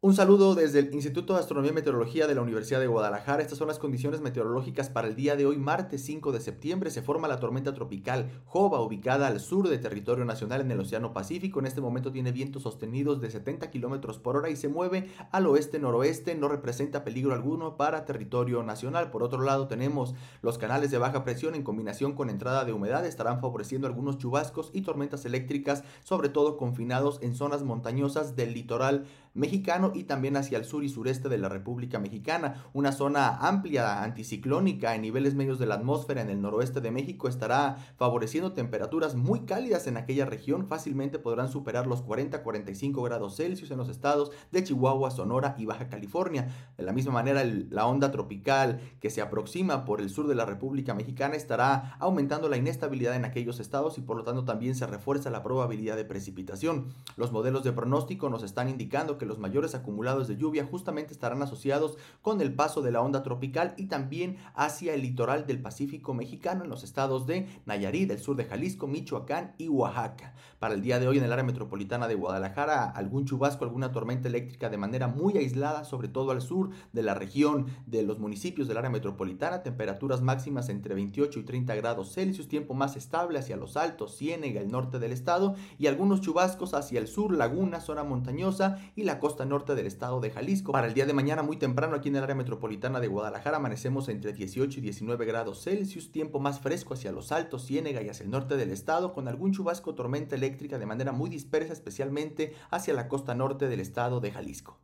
Un saludo desde el Instituto de Astronomía y Meteorología de la Universidad de Guadalajara. Estas son las condiciones meteorológicas para el día de hoy, martes 5 de septiembre. Se forma la tormenta tropical Jova, ubicada al sur de territorio nacional en el Océano Pacífico. En este momento tiene vientos sostenidos de 70 kilómetros por hora y se mueve al oeste-noroeste. No representa peligro alguno para territorio nacional. Por otro lado, tenemos los canales de baja presión en combinación con entrada de humedad. Estarán favoreciendo algunos chubascos y tormentas eléctricas, sobre todo confinados en zonas montañosas del litoral mexicano y también hacia el sur y sureste de la República Mexicana. Una zona amplia anticiclónica en niveles medios de la atmósfera en el noroeste de México estará favoreciendo temperaturas muy cálidas en aquella región. Fácilmente podrán superar los 40-45 grados Celsius en los estados de Chihuahua, Sonora y Baja California. De la misma manera, la onda tropical que se aproxima por el sur de la República Mexicana estará aumentando la inestabilidad en aquellos estados y por lo tanto también se refuerza la probabilidad de precipitación. Los modelos de pronóstico nos están indicando que los mayores acumulados de lluvia justamente estarán asociados con el paso de la onda tropical y también hacia el litoral del Pacífico mexicano en los estados de Nayarit, del sur de Jalisco, Michoacán y Oaxaca. Para el día de hoy en el área metropolitana de Guadalajara, algún chubasco, alguna tormenta eléctrica de manera muy aislada, sobre todo al sur de la región de los municipios del área metropolitana, temperaturas máximas entre 28 y 30 grados Celsius, tiempo más estable hacia los altos, Ciénega, el norte del estado y algunos chubascos hacia el sur, Laguna, zona montañosa y la costa del estado de Jalisco. Para el día de mañana, muy temprano, aquí en el área metropolitana de Guadalajara, amanecemos entre 18 y 19 grados Celsius, tiempo más fresco hacia los altos, Ciénega y hacia el norte del estado, con algún chubasco tormenta eléctrica de manera muy dispersa, especialmente hacia la costa norte del estado de Jalisco.